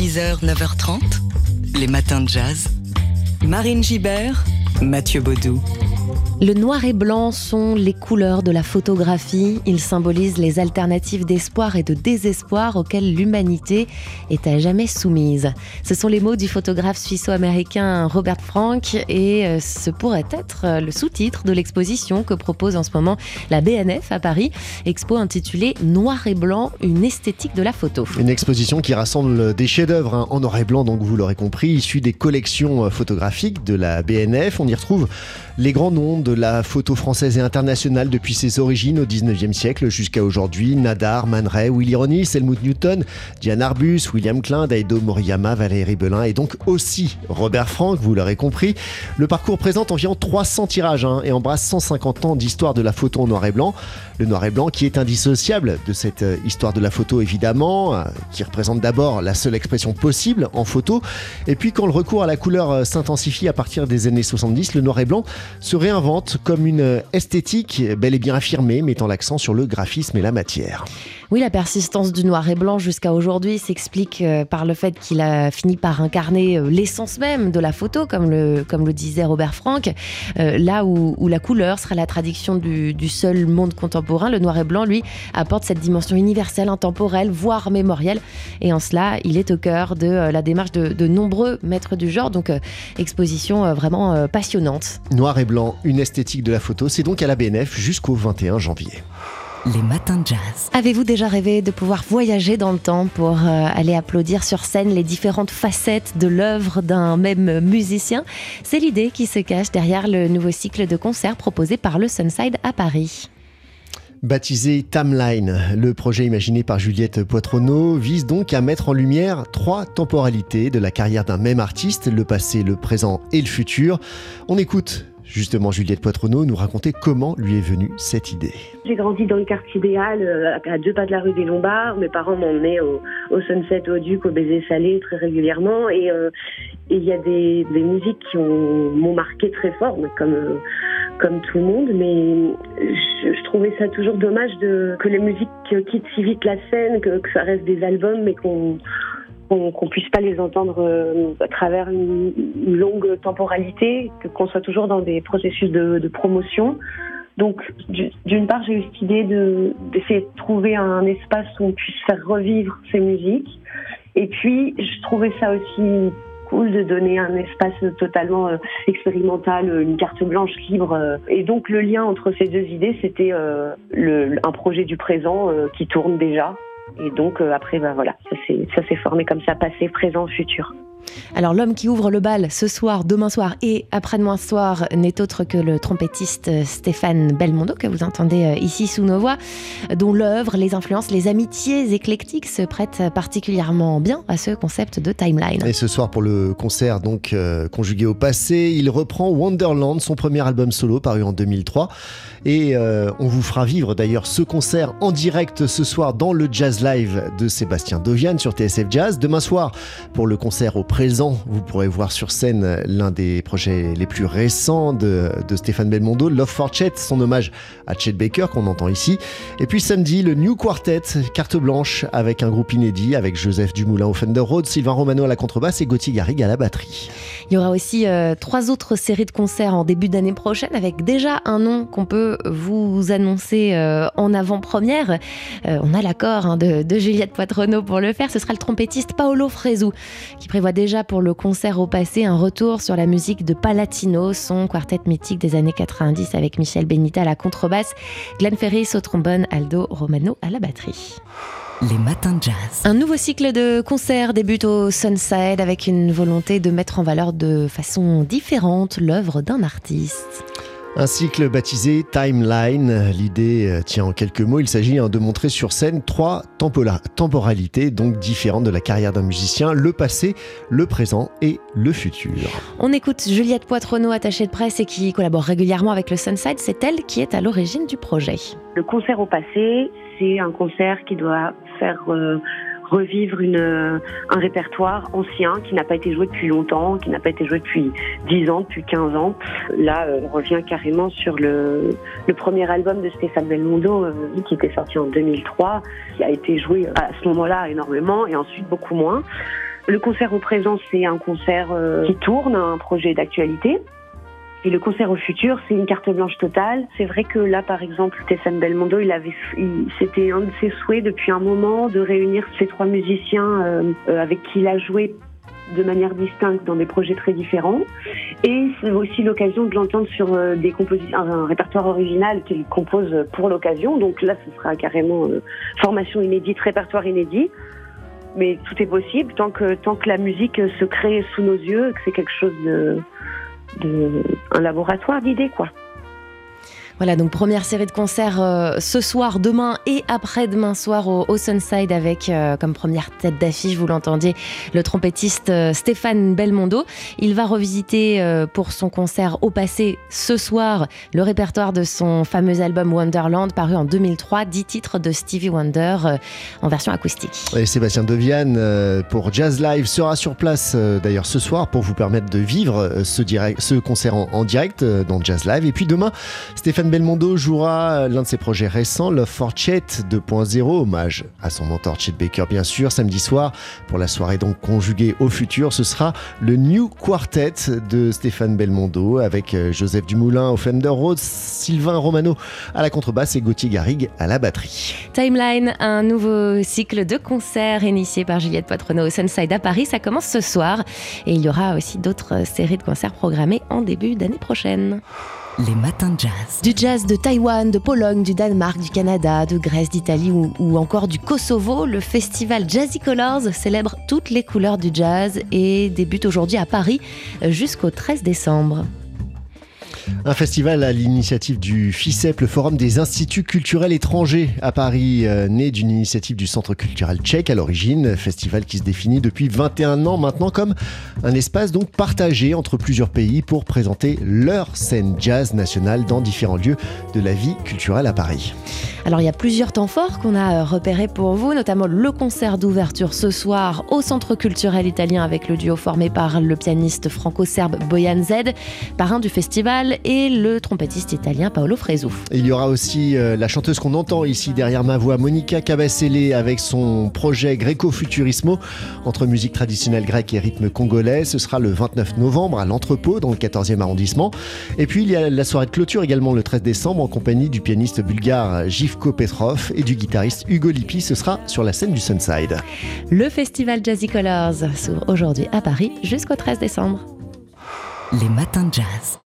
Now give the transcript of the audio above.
6h, 9h30, les matins de jazz. Marine Gibert, Mathieu Baudou. Le noir et blanc sont les couleurs de la photographie. Ils symbolisent les alternatives d'espoir et de désespoir auxquelles l'humanité est à jamais soumise. Ce sont les mots du photographe suisse-américain Robert Frank et euh, ce pourrait être euh, le sous-titre de l'exposition que propose en ce moment la BNF à Paris. Expo intitulée Noir et blanc, une esthétique de la photo. Une exposition qui rassemble des chefs-d'œuvre hein, en noir et blanc, donc vous l'aurez compris, issus des collections euh, photographiques de la BNF. On y retrouve les grands noms de la photo française et internationale depuis ses origines au 19e siècle jusqu'à aujourd'hui. Nadar, Man Ray, Willy Ronis, Helmut Newton, Diane Arbus, William Klein, Daido Moriyama, Valérie Belin et donc aussi Robert Frank, vous l'aurez compris. Le parcours présente environ 300 tirages hein, et embrasse 150 ans d'histoire de la photo en noir et blanc. Le noir et blanc qui est indissociable de cette euh, histoire de la photo évidemment, euh, qui représente d'abord la seule expression possible en photo. Et puis quand le recours à la couleur euh, s'intensifie à partir des années 70, le noir et blanc se réinvente comme une esthétique bel et bien affirmée, mettant l'accent sur le graphisme et la matière. Oui, la persistance du noir et blanc jusqu'à aujourd'hui s'explique euh, par le fait qu'il a fini par incarner euh, l'essence même de la photo, comme le, comme le disait Robert Frank, euh, là où, la couleur sera la traduction du, seul monde contemporain. Le noir et blanc, lui, apporte cette dimension universelle, intemporelle, voire mémorielle. Et en cela, il est au cœur de la démarche de, de nombreux maîtres du genre. Donc, exposition vraiment passionnante. Noir et blanc, une esthétique de la photo, c'est donc à la BNF jusqu'au 21 janvier les matins de jazz. Avez-vous déjà rêvé de pouvoir voyager dans le temps pour euh, aller applaudir sur scène les différentes facettes de l'œuvre d'un même musicien? C'est l'idée qui se cache derrière le nouveau cycle de concerts proposé par le Sunside à Paris. Baptisé Timeline, le projet imaginé par Juliette Poitronneau vise donc à mettre en lumière trois temporalités de la carrière d'un même artiste, le passé, le présent et le futur. On écoute Justement, Juliette Poitronneau nous racontait comment lui est venue cette idée. J'ai grandi dans le quartier idéal, euh, à deux pas de la rue des Lombards. Mes parents m'emmenaient au, au Sunset, au Duc, au Baiser Salé très régulièrement. Et euh, il y a des, musiques qui m'ont marqué très fort, comme, euh, comme tout le monde. Mais je, trouvais ça toujours dommage que les musiques quittent si vite la scène, que ça reste des albums, mais qu'on qu'on puisse pas les entendre euh, à travers une, longue temporalité, qu'on soit toujours dans des processus de, promotion. Donc, d'une part, j'ai eu cette idée d'essayer de, trouver un espace où on puisse faire revivre ces musiques. Et puis, je trouvais ça aussi cool de donner un espace totalement euh, expérimental, une carte blanche libre. Et donc, le lien entre ces deux idées, c'était euh, un projet du présent qui tourne déjà, et donc euh, après, ben voilà, ça s'est formé comme ça, passé, présent, futur. Alors l'homme qui ouvre le bal ce soir, demain soir et après-demain soir n'est autre que le trompettiste Stéphane Belmondo que vous entendez euh, ici sous nos voix, dont l'œuvre, les influences, les amitiés éclectiques se prêtent particulièrement bien à ce concept de timeline. Et ce soir pour le concert donc euh, conjugué au passé, il reprend Wonderland, son premier album solo paru en 2003 et euh, on vous fera vivre d'ailleurs ce concert en direct ce soir dans le Jazz Live de Sébastien Dovian sur TSF Jazz. Demain soir pour le concert au présent. Vous pourrez voir sur scène l'un des projets les plus récents de, Stéphane Belmondo, Love for Chet, son hommage à Chet Baker qu'on entend ici. Et puis samedi, le New Quartet, carte blanche avec un groupe inédit, avec Joseph Dumoulin au Fender Road, Sylvain Romano à la contrebasse et Gauthier Garrigue à la batterie. Il y aura aussi euh, trois autres séries de concerts en début d'année prochaine avec déjà un nom qu'on peut vous annoncer euh, en avant-première. Euh, on a l'accord hein, de, Juliette Poitrenaud pour le faire. Ce sera le trompettiste Paolo Fresu qui prévoit déjà pour le concert au passé un retour sur la musique de Palatino, son quartet mythique des années 90 avec Michel Benita à la contrebasse, Glenn Ferris au trombone, Aldo Romano à la batterie. Les matins de jazz. Un nouveau cycle de concerts débute au Sunside avec une volonté de mettre en valeur de façon différente l'œuvre d'un artiste. Un cycle baptisé Timeline. L'idée euh, tient en quelques mots. Il s'agit hein, de montrer sur scène trois temporalités, donc différentes de la carrière d'un musicien le passé, le présent et le futur. On écoute Juliette Poitronneau, attachée de presse et qui collabore régulièrement avec le Sunside. C'est elle qui est à l'origine du projet. Le concert au passé, c'est un concert qui doit faire. Euh, revivre euh, un répertoire ancien qui n'a pas été joué depuis longtemps, qui n'a pas été joué depuis 10 ans, depuis 15 ans. Là, euh, on revient carrément sur le, premier album de Stéphane Belmondo qui était sorti en 2003, qui a été joué à ce moment-là énormément et ensuite beaucoup moins. Le concert au présent, c'est un concert qui tourne, un projet d'actualité. Et le concert au futur, c'est une carte blanche totale. C'est vrai que là, par exemple, Stéphane Belmondo, il avait, c'était un de ses souhaits depuis un moment de réunir ces trois musiciens euh, euh, avec qui il a joué de manière distincte dans des projets très différents. Et c'est aussi l'occasion de l'entendre sur euh, des compositions, un répertoire original qu'il compose pour l'occasion. Donc là, ce sera carrément formation inédite, répertoire inédit. Mais tout est possible tant que, tant que la musique se crée sous nos yeux, que c'est quelque chose de, de, un laboratoire d'idées, quoi. Voilà, donc première série de concerts euh, ce soir, demain et après-demain soir au, Sunside avec euh, comme première tête d'affiche, vous l'entendiez, le trompettiste euh, Stéphane Belmondo. Il va revisiter pour son concert au passé ce soir le répertoire de son fameux album Wonderland paru en 2003, 10 titres de Stevie Wonder en version acoustique. Et Sébastien Deviane pour Jazz Live sera sur place d'ailleurs ce soir pour vous permettre de vivre ce, concert en, en direct dans Jazz Live. Et puis demain, Stéphane Belmondo jouera l'un de ses projets récents, Love for Chet 2.0, hommage à son mentor Chet Baker bien sûr, samedi soir pour la soirée donc conjuguée au futur. Ce sera le New Quartet de Stéphane Belmondo avec euh, Joseph Dumoulin au Fender Rhodes, Sylvain Romano à la contrebasse et Gauthier Garrigue à la batterie. Timeline, un nouveau cycle de concerts initié par Juliette Poitrenaud au Sunside à Paris. Ça commence ce soir et il y aura aussi d'autres séries de concerts programmées en début d'année prochaine. Les matins jazz. Du jazz de Taïwan, de Pologne, du Danemark, du Canada, de Grèce, d'Italie ou, encore du Kosovo, le festival Jazzy Colors célèbre toutes les couleurs du jazz et débute aujourd'hui à Paris jusqu'au 13 décembre. Un festival à l'initiative du FICEP, le Forum des Instituts culturels étrangers à Paris, euh, né d'une initiative du Centre culturel tchèque à l'origine. Festival qui se définit depuis 21 ans maintenant comme un espace donc partagé entre plusieurs pays pour présenter leur scène jazz nationale dans différents lieux de la vie culturelle à Paris. Alors il y a plusieurs temps forts qu'on a euh, repérés pour vous, notamment le concert d'ouverture ce soir au Centre culturel italien avec le duo formé par le pianiste franco-serbe Boyan Zed, parrain du festival, et le trompettiste italien Paolo Fresu. Il y aura aussi euh, la chanteuse qu'on entend ici derrière ma voix, Monica Cabasele, avec son projet Greco Futurismo entre musique traditionnelle grecque et rythme congolais. Ce sera le 29 novembre à l'entrepôt dans le 14e arrondissement. Et puis il y a la soirée de clôture également le 13 décembre en compagnie du pianiste bulgare Gif Petrov et du guitariste Hugo Lippi. Ce sera sur la scène du Sunside. Le festival Jazzy Colors s'ouvre aujourd'hui à Paris jusqu'au 13 décembre. Les matins de jazz.